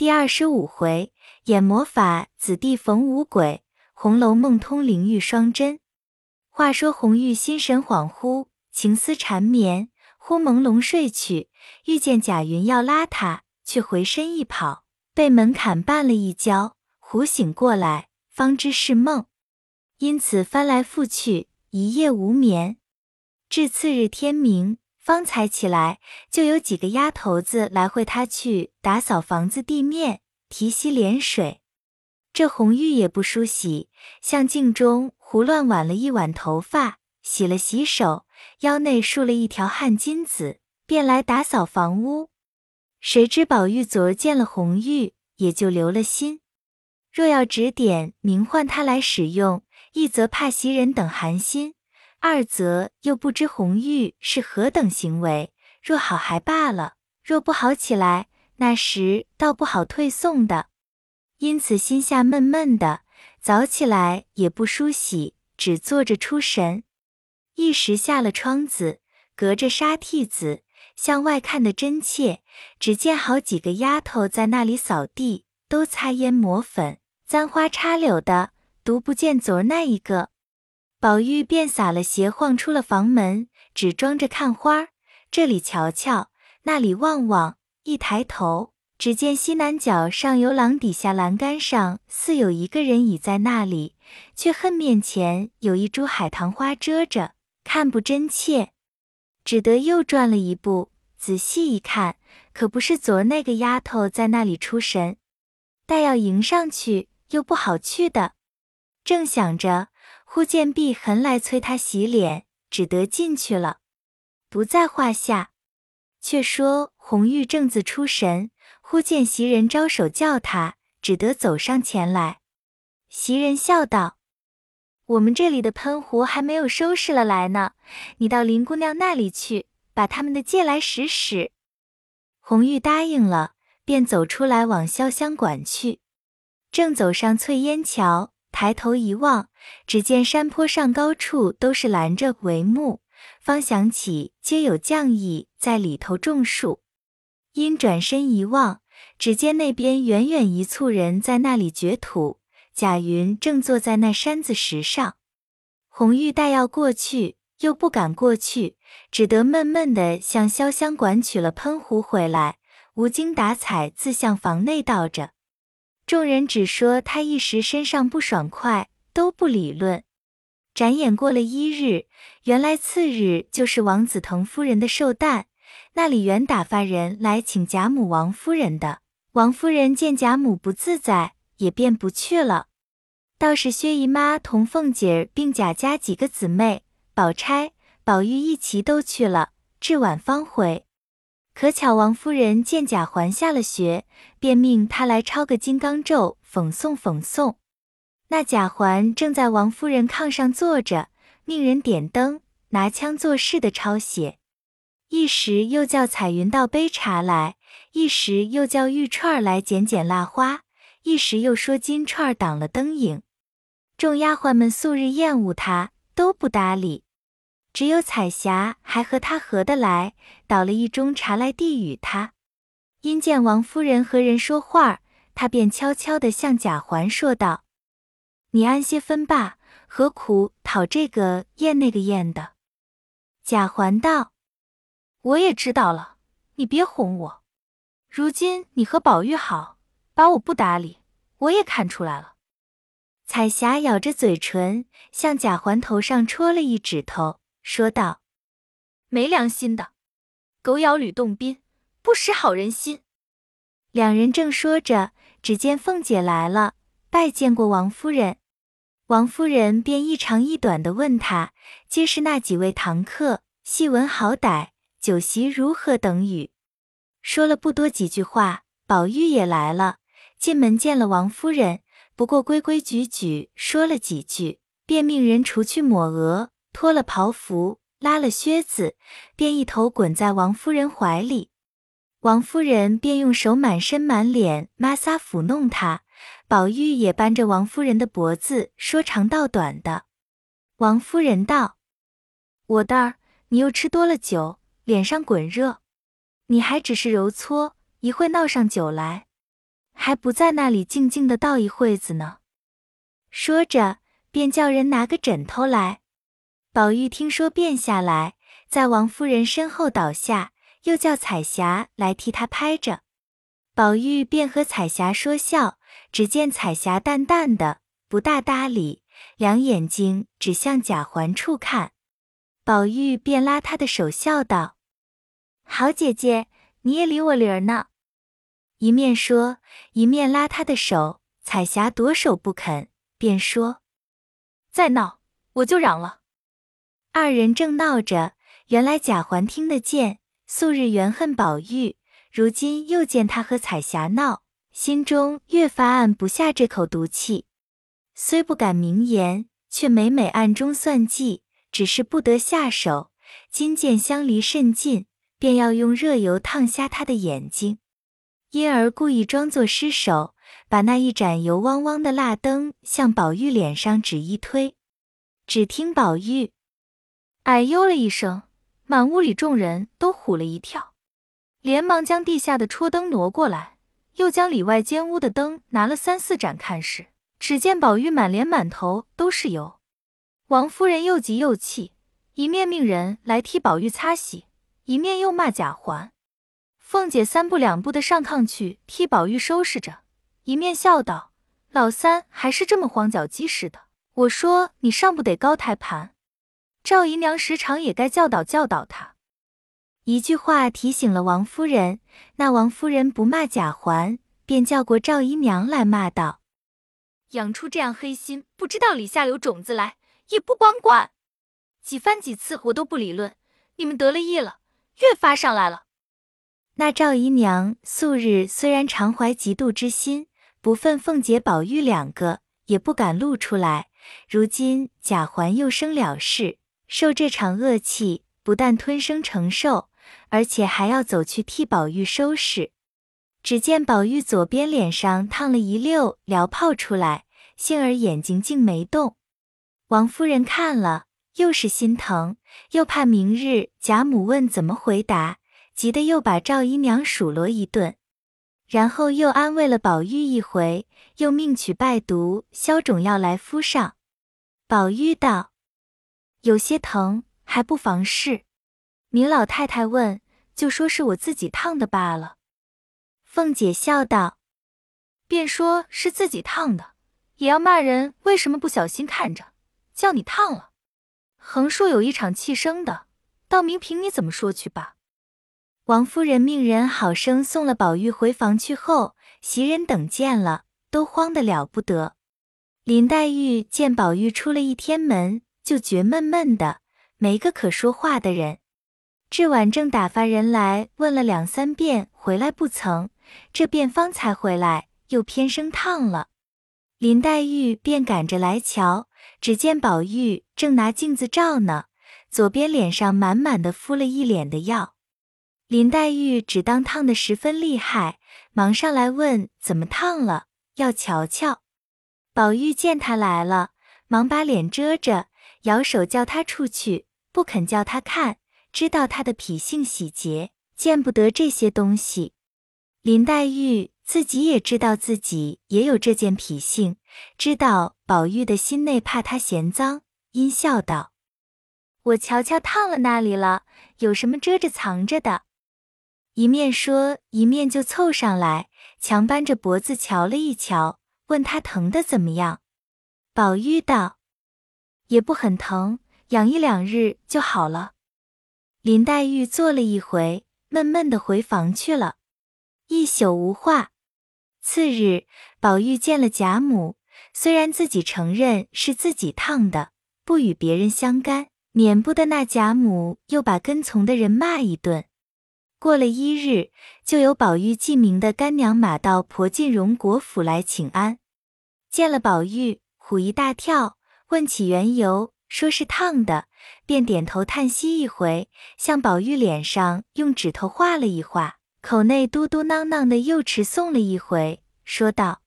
第二十五回，演魔法子弟逢五鬼，《红楼梦》通灵玉双针。话说红玉心神恍惚，情思缠绵，忽朦胧睡去，遇见贾云要拉他，却回身一跑，被门槛绊了一跤，忽醒过来，方知是梦，因此翻来覆去，一夜无眠，至次日天明。方才起来，就有几个丫头子来会他去打扫房子地面、提洗脸水。这红玉也不梳洗，向镜中胡乱挽了一挽头发，洗了洗手，腰内束了一条汗巾子，便来打扫房屋。谁知宝玉昨儿见了红玉，也就留了心。若要指点明唤他来使用，一则怕袭人等寒心。二则又不知红玉是何等行为，若好还罢了，若不好起来，那时倒不好退送的。因此心下闷闷的，早起来也不梳洗，只坐着出神。一时下了窗子，隔着纱屉子向外看得真切，只见好几个丫头在那里扫地，都擦烟抹粉、簪花插柳的，独不见昨儿那一个。宝玉便撒了鞋，晃出了房门，只装着看花儿，这里瞧瞧，那里望望。一抬头，只见西南角上游廊底下栏杆上，似有一个人倚在那里，却恨面前有一株海棠花遮着，看不真切，只得又转了一步，仔细一看，可不是昨儿那个丫头在那里出神，待要迎上去，又不好去的，正想着。忽见碧痕来催他洗脸，只得进去了，不在话下。却说红玉正自出神，忽见袭人招手叫他，只得走上前来。袭人笑道：“我们这里的喷壶还没有收拾了来呢，你到林姑娘那里去，把他们的借来使使。”红玉答应了，便走出来往潇湘馆去，正走上翠烟桥。抬头一望，只见山坡上高处都是拦着帷幕，方想起皆有匠役在里头种树。因转身一望，只见那边远远一簇人在那里掘土，贾云正坐在那山子石上。红玉待要过去，又不敢过去，只得闷闷的向潇湘馆取了喷壶回来，无精打采自向房内倒着。众人只说他一时身上不爽快，都不理论。转眼过了一日，原来次日就是王子腾夫人的寿诞，那里原打发人来请贾母、王夫人的。王夫人见贾母不自在，也便不去了。倒是薛姨妈同凤姐儿并贾家几个姊妹，宝钗、宝玉一齐都去了，至晚方回。可巧王夫人见贾环下了学，便命他来抄个金刚咒，讽诵讽诵。那贾环正在王夫人炕上坐着，命人点灯，拿枪作势的抄写。一时又叫彩云倒杯茶来，一时又叫玉串儿来捡捡蜡花，一时又说金串儿挡了灯影。众丫鬟们素日厌恶他，都不搭理。只有彩霞还和他合得来，倒了一盅茶来递与他。因见王夫人和人说话，他便悄悄地向贾环说道：“你安些分罢，何苦讨这个厌那个厌的？”贾环道：“我也知道了，你别哄我。如今你和宝玉好，把我不搭理，我也看出来了。”彩霞咬着嘴唇，向贾环头上戳了一指头。说道：“没良心的，狗咬吕洞宾，不识好人心。”两人正说着，只见凤姐来了，拜见过王夫人。王夫人便一长一短的问他，皆是那几位堂客，细闻好歹，酒席如何等语。说了不多几句话，宝玉也来了，进门见了王夫人，不过规规矩矩说了几句，便命人除去抹额。脱了袍服，拉了靴子，便一头滚在王夫人怀里。王夫人便用手满身满脸抹撒抚弄他。宝玉也扳着王夫人的脖子，说长道短的。王夫人道：“我的儿，你又吃多了酒，脸上滚热，你还只是揉搓，一会闹上酒来。还不在那里静静的倒一会子呢。说着，便叫人拿个枕头来。宝玉听说，便下来，在王夫人身后倒下，又叫彩霞来替他拍着。宝玉便和彩霞说笑，只见彩霞淡淡的，不大搭理，两眼睛只向贾环处看。宝玉便拉她的手，笑道：“好姐姐，你也理我理儿呢。”一面说，一面拉她的手。彩霞躲手不肯，便说：“再闹，我就嚷了。”二人正闹着，原来贾环听得见，素日怨恨宝玉。如今又见他和彩霞闹，心中越发按不下这口毒气，虽不敢明言，却每每暗中算计，只是不得下手。今见相离甚近，便要用热油烫瞎他的眼睛，因而故意装作失手，把那一盏油汪汪的蜡灯向宝玉脸上只一推。只听宝玉哎呦了一声，满屋里众人都唬了一跳。连忙将地下的戳灯挪过来，又将里外间屋的灯拿了三四盏看时，只见宝玉满脸满头都是油。王夫人又急又气，一面命人来替宝玉擦洗，一面又骂贾环。凤姐三步两步的上炕去替宝玉收拾着，一面笑道：“老三还是这么慌脚鸡似的，我说你上不得高台盘，赵姨娘时常也该教导教导他。”一句话提醒了王夫人，那王夫人不骂贾环，便叫过赵姨娘来骂道：“养出这样黑心，不知道里下流种子来，也不管管。几番几次我都不理论，你们得了意了，越发上来了。”那赵姨娘素日虽然常怀嫉妒之心，不忿凤姐、宝玉两个，也不敢露出来。如今贾环又生了事，受这场恶气，不但吞声承受。而且还要走去替宝玉收拾。只见宝玉左边脸上烫了一溜燎泡出来，幸而眼睛竟没动。王夫人看了，又是心疼，又怕明日贾母问怎么回答，急得又把赵姨娘数落一顿，然后又安慰了宝玉一回，又命取败毒消肿药来敷上。宝玉道：“有些疼，还不妨事。”明老太太问，就说是我自己烫的罢了。凤姐笑道：“便说是自己烫的，也要骂人为什么不小心看着，叫你烫了。横竖有一场气生的，倒明凭你怎么说去吧。”王夫人命人好生送了宝玉回房去后，袭人等见了，都慌得了不得。林黛玉见宝玉出了一天门，就觉闷闷的，没个可说话的人。至晚正打发人来问了两三遍，回来不曾。这便方才回来，又偏生烫了。林黛玉便赶着来瞧，只见宝玉正拿镜子照呢，左边脸上满满的敷了一脸的药。林黛玉只当烫的十分厉害，忙上来问怎么烫了，要瞧瞧。宝玉见他来了，忙把脸遮着，摇手叫他出去，不肯叫他看。知道他的脾性喜洁，见不得这些东西。林黛玉自己也知道自己也有这件脾性，知道宝玉的心内怕他嫌脏，阴笑道：“我瞧瞧烫了那里了，有什么遮着藏着的？”一面说，一面就凑上来，强扳着脖子瞧了一瞧，问他疼的怎么样。宝玉道：“也不很疼，养一两日就好了。”林黛玉坐了一回，闷闷的回房去了，一宿无话。次日，宝玉见了贾母，虽然自己承认是自己烫的，不与别人相干，免不得那贾母又把跟从的人骂一顿。过了一日，就有宝玉记名的干娘马到婆进荣国府来请安，见了宝玉，唬一大跳，问起缘由，说是烫的。便点头叹息一回，向宝玉脸上用指头画了一画，口内嘟嘟囔囔的又持诵了一回，说道：“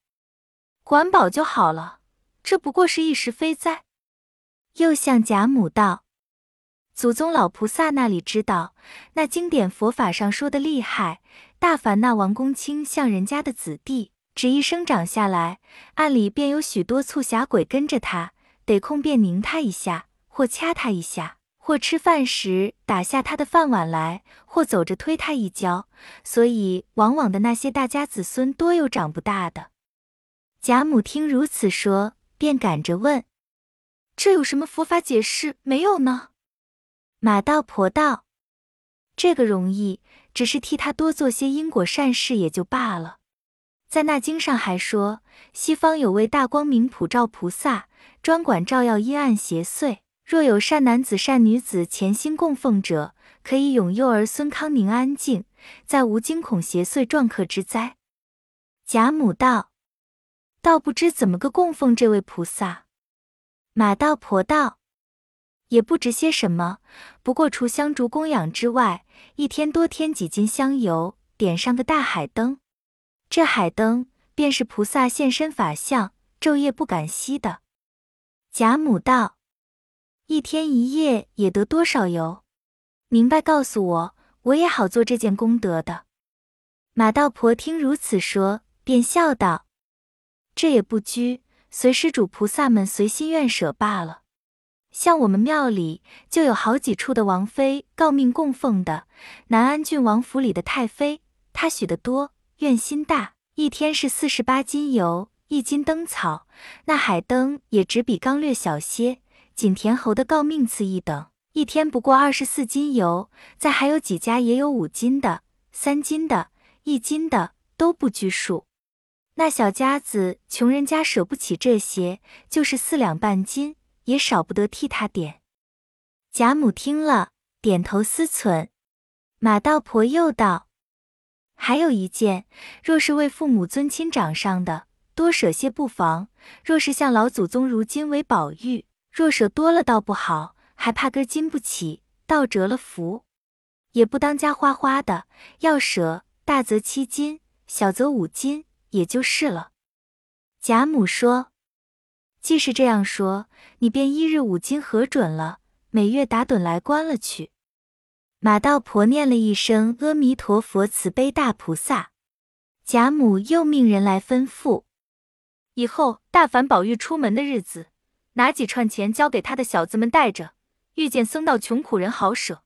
管饱就好了，这不过是一时非灾。”又向贾母道：“祖宗老菩萨那里知道，那经典佛法上说的厉害，大凡那王公卿像人家的子弟，只一生长下来，暗里便有许多促狭鬼跟着他，得空便拧他一下，或掐他一下，或吃饭时打下他的饭碗来，或走着推他一跤，所以往往的那些大家子孙多有长不大的。贾母听如此说，便赶着问：“这有什么佛法解释没有呢？”马道婆道：“这个容易，只是替他多做些因果善事也就罢了。”在那经上还说，西方有位大光明普照菩萨，专管照耀阴暗邪祟。若有善男子、善女子潜心供奉者，可以永佑儿孙康宁安静，再无惊恐邪祟撞客之灾。贾母道：“倒不知怎么个供奉这位菩萨。”马道婆道：“也不知些什么，不过除香烛供养之外，一天多添几斤香油，点上个大海灯。”这海灯便是菩萨现身法相，昼夜不敢熄的。贾母道：“一天一夜也得多少油？明白告诉我，我也好做这件功德的。”马道婆听如此说，便笑道：“这也不拘，随施主菩萨们随心愿舍罢了。像我们庙里就有好几处的王妃诰命供奉的，南安郡王府里的太妃，她许的多。”愿心大，一天是四十八斤油，一斤灯草。那海灯也只比刚略小些。仅田侯的诰命次一等，一天不过二十四斤油。再还有几家也有五斤的、三斤的、一斤的，都不拘数。那小家子穷人家舍不起这些，就是四两半斤，也少不得替他点。贾母听了，点头思忖。马道婆又道。还有一件，若是为父母尊亲长上的，多舍些不妨；若是像老祖宗如今为宝玉，若舍多了倒不好，还怕根经不起，倒折了福。也不当家花花的，要舍大则七斤，小则五斤，也就是了。贾母说：“既是这样说，你便一日五斤核准了，每月打盹来关了去。”马道婆念了一声阿弥陀佛，慈悲大菩萨。贾母又命人来吩咐，以后大凡宝玉出门的日子，拿几串钱交给他的小子们带着，遇见僧道穷苦人好舍。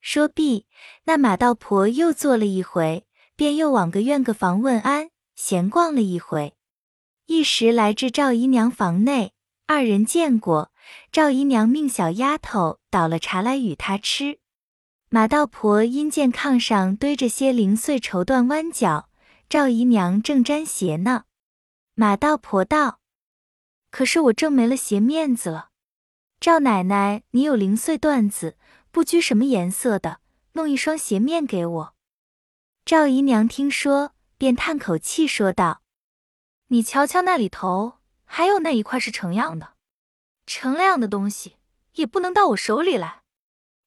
说毕，那马道婆又坐了一回，便又往个院个房问安，闲逛了一回，一时来至赵姨娘房内，二人见过，赵姨娘命小丫头倒了茶来与他吃。马道婆因见炕上堆着些零碎绸缎弯角，赵姨娘正粘鞋呢。马道婆道：“可是我正没了鞋面子了。赵奶奶，你有零碎缎子，不拘什么颜色的，弄一双鞋面给我。”赵姨娘听说，便叹口气说道：“你瞧瞧那里头，还有那一块是成样的，成了样的东西也不能到我手里来。”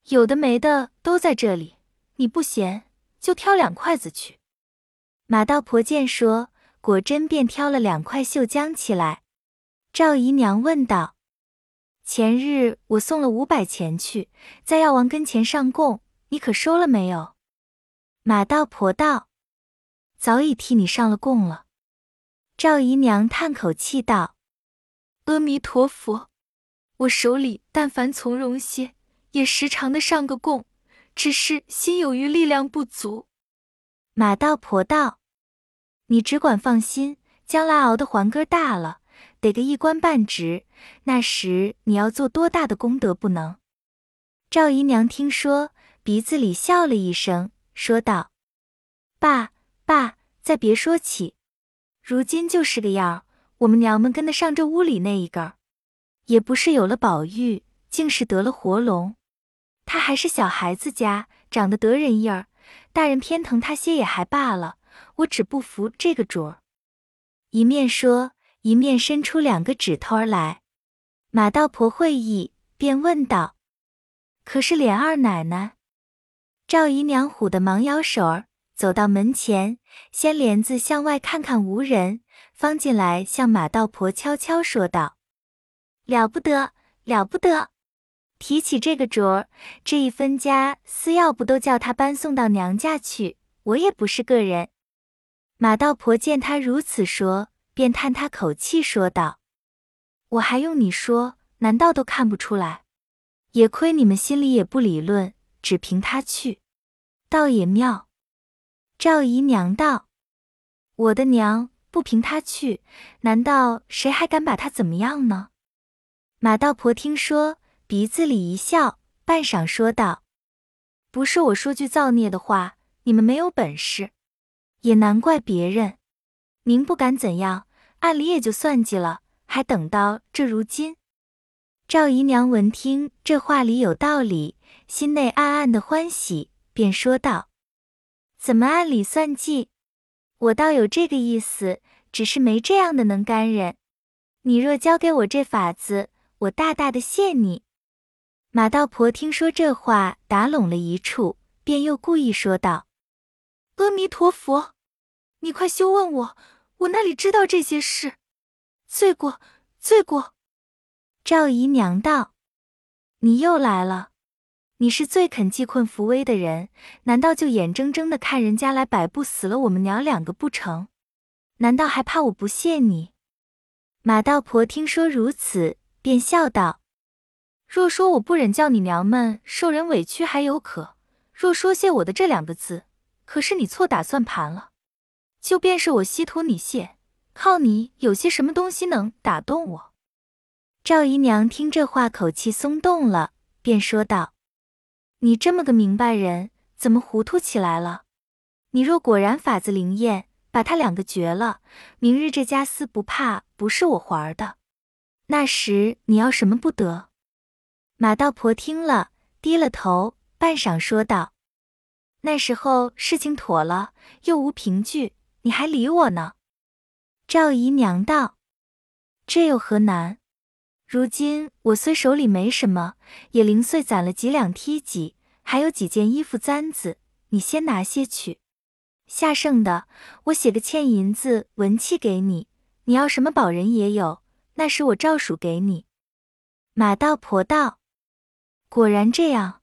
有的没的都在这里，你不嫌就挑两筷子去。马道婆见说，果真便挑了两块绣浆起来。赵姨娘问道：“前日我送了五百钱去，在药王跟前上供，你可收了没有？”马道婆道：“早已替你上了供了。”赵姨娘叹口气道：“阿弥陀佛，我手里但凡从容些。”也时常的上个供，只是心有余力量不足。马道婆道：“你只管放心，将来熬的还哥大了，得个一官半职，那时你要做多大的功德不能？”赵姨娘听说，鼻子里笑了一声，说道：“爸爸，再别说起，如今就是个样儿。我们娘们跟得上这屋里那一个，也不是有了宝玉，竟是得了活龙。”他还是小孩子家，长得得人意儿，大人偏疼他些也还罢了。我只不服这个主儿。一面说，一面伸出两个指头儿来。马道婆会意，便问道：“可是莲二奶奶？”赵姨娘唬得忙摇手儿，走到门前，掀帘子向外看看无人，方进来向马道婆悄悄说道：“了不得，了不得。”提起这个镯儿，这一分家私要不都叫他搬送到娘家去？我也不是个人。马道婆见他如此说，便叹他口气，说道：“我还用你说，难道都看不出来？也亏你们心里也不理论，只凭他去，倒也妙。”赵姨娘道：“我的娘，不凭他去，难道谁还敢把他怎么样呢？”马道婆听说，鼻子里一笑，半晌说道：“不是我说句造孽的话，你们没有本事，也难怪别人。您不敢怎样，暗里也就算计了，还等到这如今。”赵姨娘闻听这话里有道理，心内暗暗的欢喜，便说道：“怎么暗里算计？我倒有这个意思，只是没这样的能干人。你若教给我这法子。”我大大的谢你。马道婆听说这话，打拢了一处，便又故意说道：“阿弥陀佛，你快休问我，我哪里知道这些事？罪过，罪过。”赵姨娘道：“你又来了，你是最肯济困扶危的人，难道就眼睁睁的看人家来摆布死了我们娘两个不成？难道还怕我不谢你？”马道婆听说如此。便笑道：“若说我不忍叫你娘们受人委屈还有可；若说谢我的这两个字，可是你错打算盘了。就便是我稀土你谢，靠你有些什么东西能打动我？”赵姨娘听这话，口气松动了，便说道：“你这么个明白人，怎么糊涂起来了？你若果然法子灵验，把他两个绝了，明日这家私不怕不是我还的。”那时你要什么不得？马道婆听了，低了头，半晌说道：“那时候事情妥了，又无凭据，你还理我呢？”赵姨娘道：“这有何难？如今我虽手里没什么，也零碎攒了几两梯几，还有几件衣服簪子，你先拿些去。下剩的，我写个欠银子文契给你。你要什么宝人也有。”那时我照数给你。马道婆道：“果然这样。”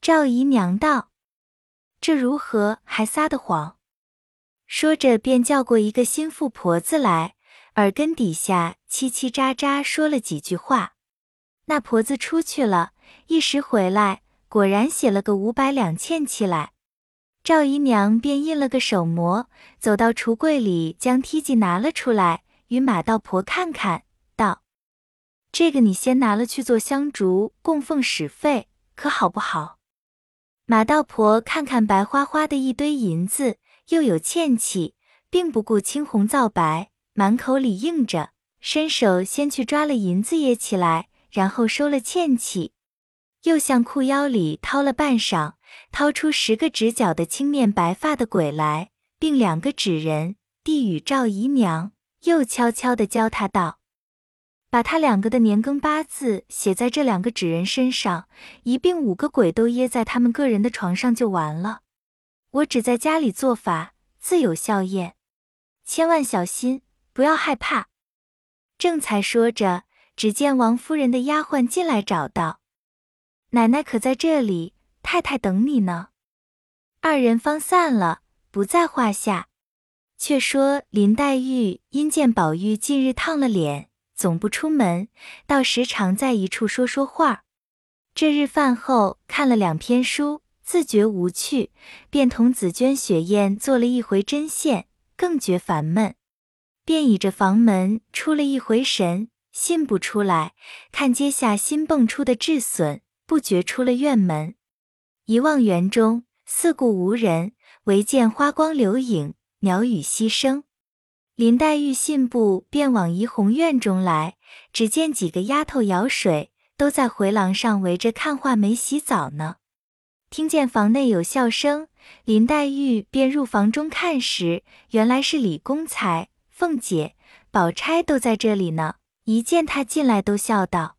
赵姨娘道：“这如何还撒的谎？”说着便叫过一个心腹婆子来，耳根底下叽叽喳喳说了几句话。那婆子出去了，一时回来，果然写了个五百两欠起来。赵姨娘便印了个手模，走到橱柜里，将梯子拿了出来。与马道婆看看，：“这个你先拿了去做香烛供奉使费，可好不好？”马道婆看看白花花的一堆银子，又有欠气，并不顾青红皂白，满口里应着，伸手先去抓了银子掖起来，然后收了欠气，又向裤腰里掏了半晌，掏出十个直角的青面白发的鬼来，并两个纸人递与赵姨娘。又悄悄地教他道：“把他两个的年庚八字写在这两个纸人身上，一并五个鬼都掖在他们个人的床上就完了。我只在家里做法，自有效验，千万小心，不要害怕。”正才说着，只见王夫人的丫鬟进来找道：“奶奶可在这里？太太等你呢。”二人方散了，不在话下。却说林黛玉因见宝玉近日烫了脸，总不出门，倒时常在一处说说话。这日饭后看了两篇书，自觉无趣，便同紫鹃、雪雁做了一回针线，更觉烦闷，便倚着房门出了一回神，信不出来，看阶下新蹦出的稚笋，不觉出了院门，一望园中四顾无人，唯见花光流影。鸟语溪声，林黛玉信步便往怡红院中来，只见几个丫头舀水，都在回廊上围着看画眉洗澡呢。听见房内有笑声，林黛玉便入房中看时，原来是李公才、凤姐、宝钗都在这里呢。一见她进来，都笑道：“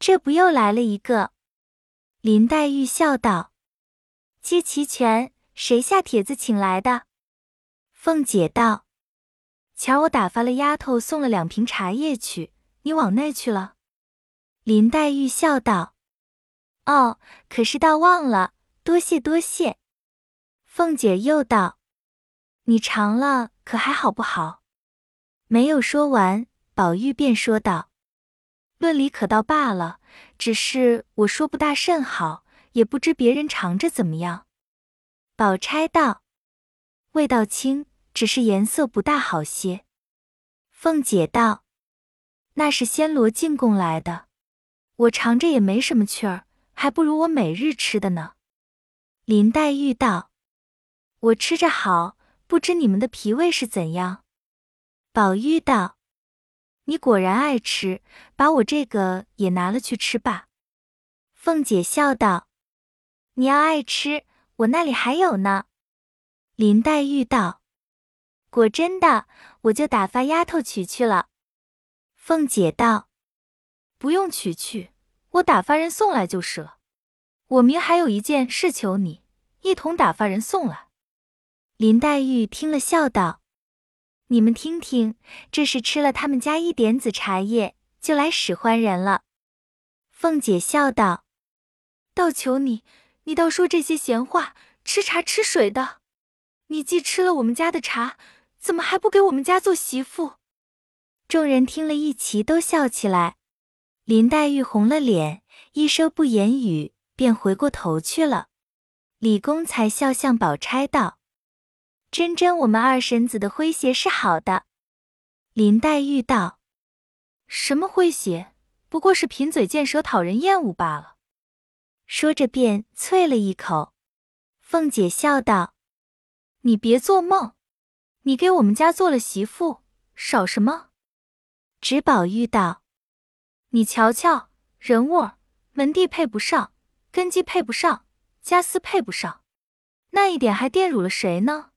这不又来了一个？”林黛玉笑道：“皆齐全，谁下帖子请来的？”凤姐道：“瞧我打发了丫头送了两瓶茶叶去，你往那去了。”林黛玉笑道：“哦，可是倒忘了，多谢多谢。”凤姐又道：“你尝了可还好不好？没有说完，宝玉便说道：“论理可倒罢了，只是我说不大甚好，也不知别人尝着怎么样。”宝钗道：“味道轻，只是颜色不大好些。”凤姐道：“那是暹罗进贡来的，我尝着也没什么趣儿，还不如我每日吃的呢。”林黛玉道：“我吃着好，不知你们的脾胃是怎样？”宝玉道：“你果然爱吃，把我这个也拿了去吃吧。”凤姐笑道：“你要爱吃。”我那里还有呢，林黛玉道：“果真的，我就打发丫头取去了。”凤姐道：“不用取去，我打发人送来就是了。我明还有一件事求你，一同打发人送来。”林黛玉听了，笑道：“你们听听，这是吃了他们家一点子茶叶，就来使唤人了。”凤姐笑道：“倒求你。”你倒说这些闲话，吃茶吃水的。你既吃了我们家的茶，怎么还不给我们家做媳妇？众人听了一齐都笑起来。林黛玉红了脸，一声不言语，便回过头去了。李公才笑向宝钗道：“真真，我们二婶子的诙谐是好的。”林黛玉道：“什么诙谐？不过是贫嘴贱舌，讨人厌恶罢了。”说着，便啐了一口。凤姐笑道：“你别做梦，你给我们家做了媳妇，少什么？”指宝玉道：“你瞧瞧，人物、门第配不上，根基配不上，家私配不上，那一点还玷辱了谁呢？”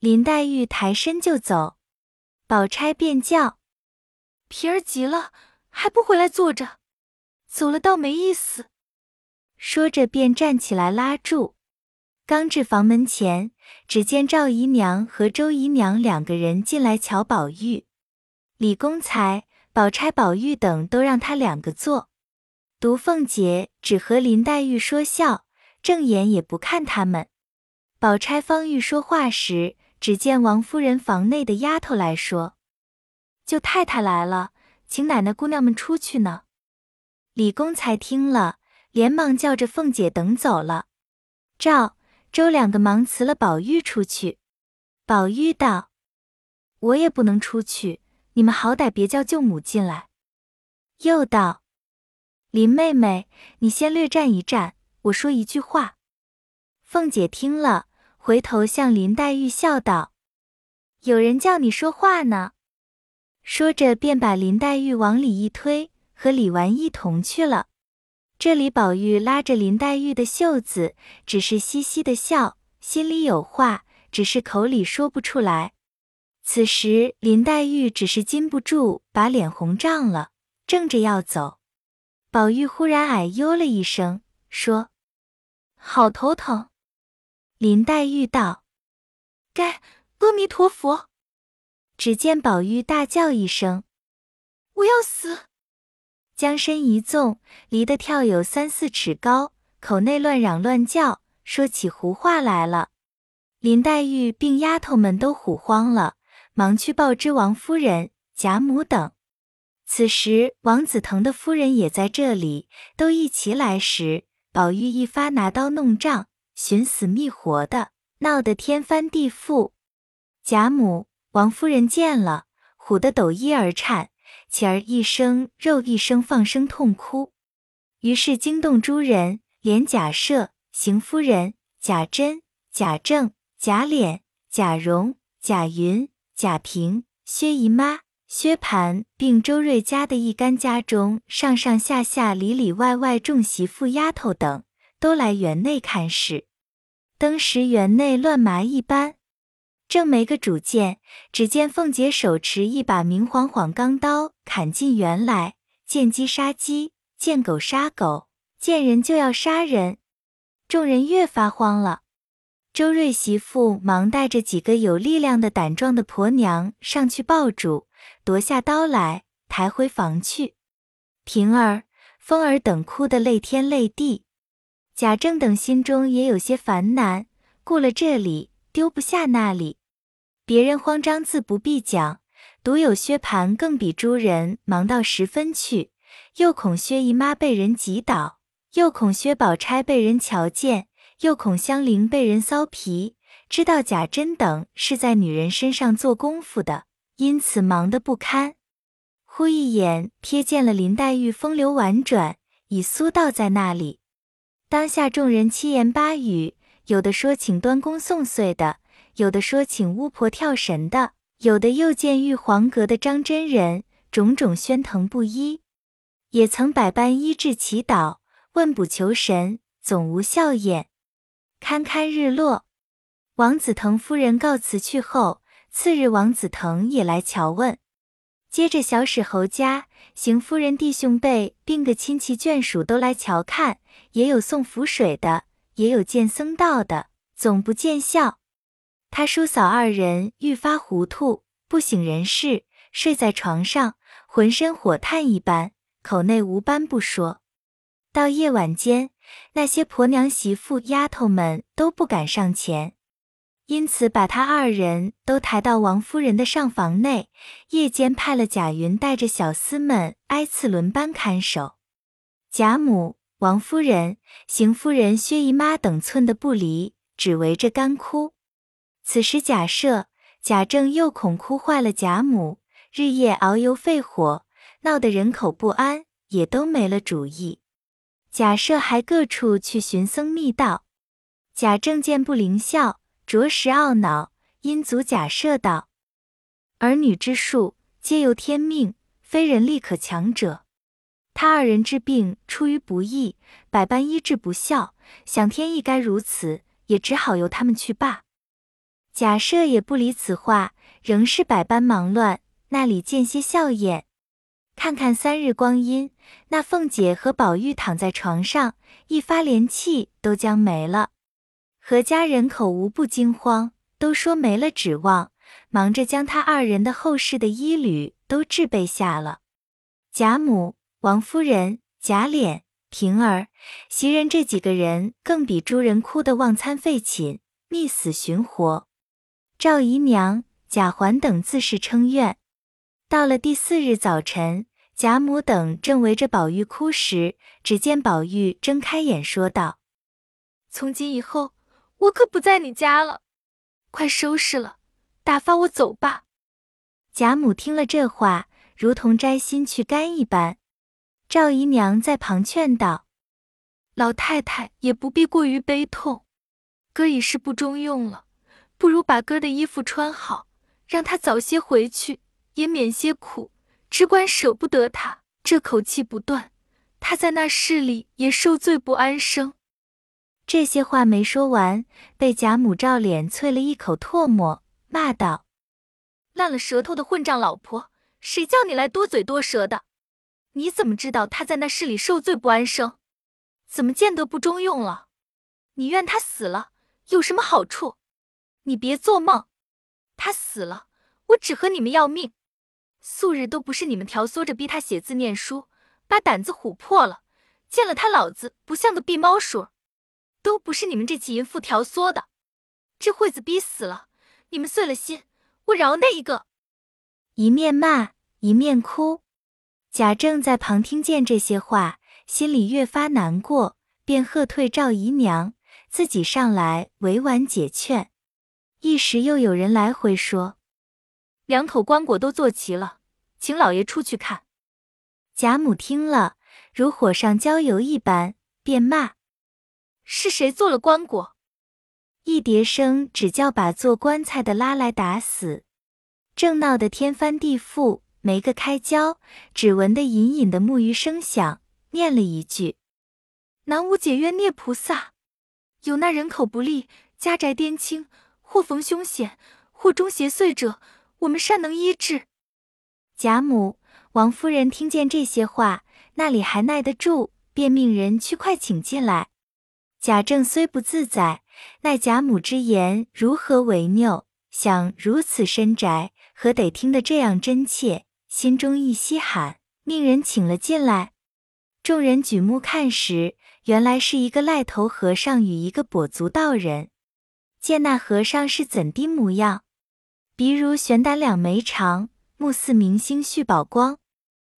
林黛玉抬身就走，宝钗便叫：“皮儿急了，还不回来坐着？走了倒没意思。”说着，便站起来拉住。刚至房门前，只见赵姨娘和周姨娘两个人进来瞧宝玉。李公才、宝钗、宝玉等都让他两个坐，独凤姐只和林黛玉说笑，正眼也不看他们。宝钗方欲说话时，只见王夫人房内的丫头来说：“舅太太来了，请奶奶姑娘们出去呢。”李公才听了。连忙叫着凤姐等走了，赵、周两个忙辞了宝玉出去。宝玉道：“我也不能出去，你们好歹别叫舅母进来。”又道：“林妹妹，你先略站一站，我说一句话。”凤姐听了，回头向林黛玉笑道：“有人叫你说话呢。”说着便把林黛玉往里一推，和李纨一同去了。这里宝玉拉着林黛玉的袖子，只是嘻嘻的笑，心里有话，只是口里说不出来。此时林黛玉只是禁不住把脸红涨了，正着要走，宝玉忽然哎呦了一声，说：“好头疼。”林黛玉道：“该阿弥陀佛。”只见宝玉大叫一声：“我要死！”将身一纵，离得跳有三四尺高，口内乱嚷乱叫，说起胡话来了。林黛玉并丫头们都唬慌了，忙去报知王夫人、贾母等。此时王子腾的夫人也在这里，都一齐来时，宝玉一发拿刀弄杖，寻死觅活的，闹得天翻地覆。贾母、王夫人见了，唬得抖衣而颤。起儿一声，肉一声，放声痛哭。于是惊动诸人，连贾赦、邢夫人、贾珍、贾政、贾琏、贾蓉、贾云、贾平、薛姨妈、薛蟠，并周瑞家的一干家中上上下下、里里外外众媳妇丫头等，都来园内看事。当时园内乱麻一般。正没个主见，只见凤姐手持一把明晃晃钢刀，砍进园来，见鸡杀鸡，见狗杀狗，见人就要杀人。众人越发慌了。周瑞媳妇忙带着几个有力量的胆壮的婆娘上去抱住，夺下刀来，抬回房去。平儿、凤儿等哭得泪天泪地，贾政等心中也有些烦难，顾了这里，丢不下那里。别人慌张自不必讲，独有薛蟠更比诸人忙到十分去，又恐薛姨妈被人挤倒，又恐薛宝钗被人瞧见，又恐香菱被人骚皮，知道贾珍等是在女人身上做功夫的，因此忙得不堪。忽一眼瞥见了林黛玉风流婉转，已苏倒在那里。当下众人七言八语，有的说请端公送岁的，有的说请巫婆跳神的，有的又见玉皇阁的张真人，种种喧腾不一。也曾百般医治祈祷，问卜求神，总无效验。堪堪日落，王子腾夫人告辞去后，次日王子腾也来瞧问。接着，小史侯家邢夫人弟兄辈并个亲戚眷属都来瞧看，也有送符水的，也有见僧道的，总不见效。他叔嫂二人愈发糊涂，不省人事，睡在床上，浑身火炭一般，口内无斑不说。到夜晚间，那些婆娘媳妇丫头们都不敢上前。因此，把他二人都抬到王夫人的上房内，夜间派了贾云带着小厮们挨次轮班看守。贾母、王夫人、邢夫人、薛姨妈等寸的不离，只围着干哭。此时贾赦、贾政又恐哭坏了贾母，日夜熬油肺火，闹得人口不安，也都没了主意。贾赦还各处去寻僧觅道，贾政见不灵效。着实懊恼，因阻假设道：“儿女之术，皆由天命，非人力可强者。他二人之病出于不义，百般医治不效，想天意该如此，也只好由他们去罢。”假设也不理此话，仍是百般忙乱，那里见些笑靥？看看三日光阴，那凤姐和宝玉躺在床上，一发连气都将没了。何家人口无不惊慌，都说没了指望，忙着将他二人的后事的衣履都置备下了。贾母、王夫人、贾琏、平儿、袭人这几个人更比诸人哭得忘餐废寝，觅死寻活。赵姨娘、贾环等自是称怨。到了第四日早晨，贾母等正围着宝玉哭时，只见宝玉睁开眼说道：“从今以后。”我可不在你家了，快收拾了，打发我走吧。贾母听了这话，如同摘心去肝一般。赵姨娘在旁劝道：“老太太也不必过于悲痛，哥已是不中用了，不如把哥的衣服穿好，让他早些回去，也免些苦。只管舍不得他，这口气不断，他在那市里也受罪不安生。”这些话没说完，被贾母照脸啐了一口唾沫，骂道：“烂了舌头的混账老婆，谁叫你来多嘴多舌的？你怎么知道他在那市里受罪不安生？怎么见得不中用了？你怨他死了有什么好处？你别做梦！他死了，我只和你们要命。素日都不是你们挑唆着逼他写字念书，把胆子唬破了，见了他老子不像个避猫鼠。”都不是你们这起淫妇挑唆的，这惠子逼死了，你们碎了心，我饶那一个。一面骂一面哭，贾政在旁听见这些话，心里越发难过，便喝退赵姨娘，自己上来委婉解劝。一时又有人来回说，两口棺椁都做齐了，请老爷出去看。贾母听了，如火上浇油一般，便骂。是谁做了棺椁？一叠声只叫把做棺材的拉来打死，正闹得天翻地覆，没个开交，只闻得隐隐的木鱼声响，念了一句：“南无解冤孽菩萨。”有那人口不利、家宅颠倾、或逢凶险、或中邪祟者，我们善能医治。贾母、王夫人听见这些话，那里还耐得住，便命人去快请进来。贾政虽不自在，奈贾母之言如何违拗？想如此深宅，何得听得这样真切？心中一稀罕，命人请了进来。众人举目看时，原来是一个癞头和尚与一个跛足道人。见那和尚是怎的模样？鼻如悬胆两眉长，目似明星续宝光。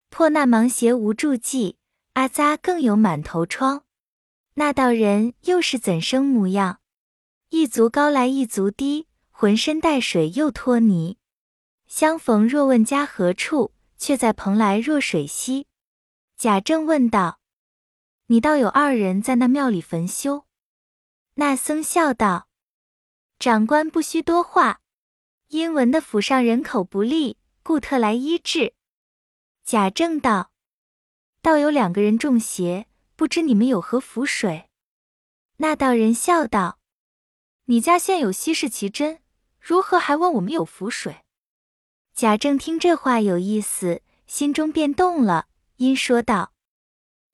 破那芒鞋无住迹，阿扎更有满头疮。那道人又是怎生模样？一足高来一足低，浑身带水又脱泥。相逢若问家何处，却在蓬莱若水西。贾政问道：“你倒有二人在那庙里焚修？”那僧笑道：“长官不需多话，因闻的府上人口不利，故特来医治。”贾政道：“倒有两个人中邪，不知你们有何符水？”那道人笑道：“你家现有稀世奇珍，如何还问我们有符水？”贾政听这话有意思，心中便动了，因说道：“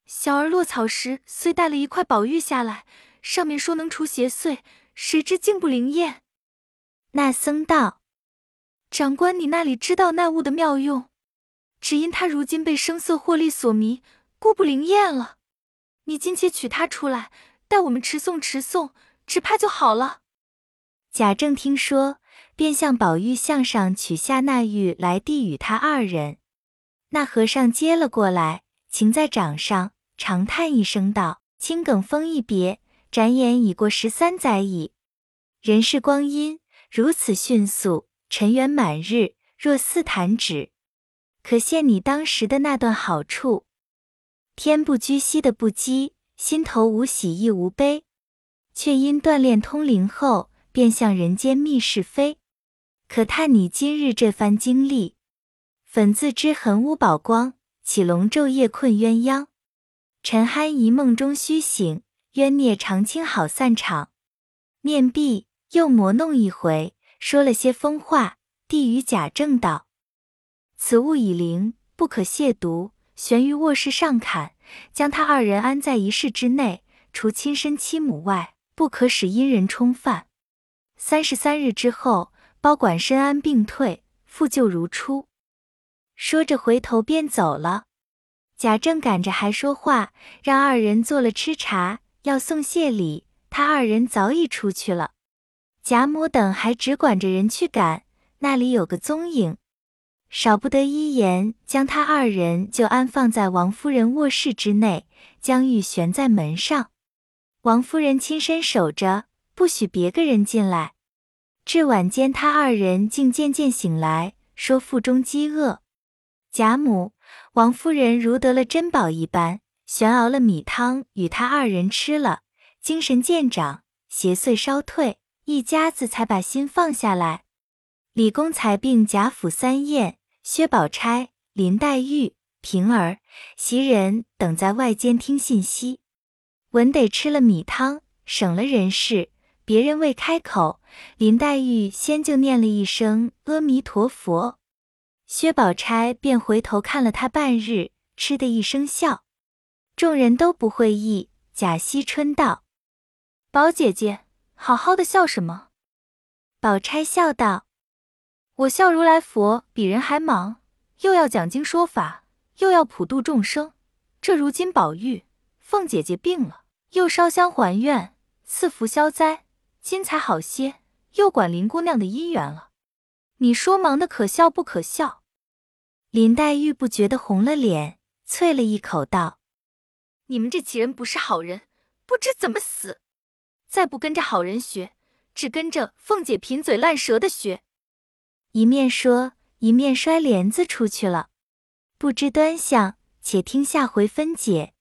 小儿落草时虽带了一块宝玉下来，上面说能除邪祟，谁知竟不灵验。”那僧道：“长官，你那里知道那物的妙用？”只因他如今被声色获利所迷，故不灵验了。你今且取他出来，待我们持诵持诵，只怕就好了。贾政听说，便向宝玉项上取下那玉来，递与他二人。那和尚接了过来，擎在掌上，长叹一声道：“青埂峰一别，转眼已过十三载矣。人世光阴如此迅速，尘缘满日，若似弹指。”可见你当时的那段好处，天不居兮的不羁，心头无喜亦无悲，却因锻炼通灵后，便向人间觅是非。可叹你今日这番经历，粉自知痕污宝光，起龙昼夜困鸳鸯。沉酣一梦中虚醒，冤孽长青好散场。面壁又磨弄一回，说了些疯话，递与贾政道。此物已灵，不可亵渎。悬于卧室上坎，将他二人安在一室之内，除亲生妻母外，不可使阴人冲犯。三十三日之后，包管身安病退，复旧如初。说着，回头便走了。贾政赶着还说话，让二人做了吃茶，要送谢礼。他二人早已出去了。贾母等还只管着人去赶，那里有个踪影。少不得一言，将他二人就安放在王夫人卧室之内，将玉悬在门上。王夫人亲身守着，不许别个人进来。至晚间，他二人竟渐渐醒来，说腹中饥饿。贾母、王夫人如得了珍宝一般，悬熬了米汤与他二人吃了，精神渐长，邪祟稍退，一家子才把心放下来。李公才并贾府三宴。薛宝钗、林黛玉、平儿、袭人等在外间听信息，文得吃了米汤，省了人事。别人未开口，林黛玉先就念了一声阿弥陀佛，薛宝钗便回头看了他半日，嗤的一声笑。众人都不会意。贾惜春道：“宝姐姐，好好的笑什么？”宝钗笑道。我笑如来佛比人还忙，又要讲经说法，又要普度众生。这如今宝玉、凤姐姐病了，又烧香还愿，赐福消灾，今才好些，又管林姑娘的姻缘了。你说忙的可笑不可笑？林黛玉不觉得红了脸，啐了一口道：“你们这几人不是好人，不知怎么死。再不跟着好人学，只跟着凤姐贫嘴烂舌的学。”一面说，一面摔帘子出去了。不知端详，且听下回分解。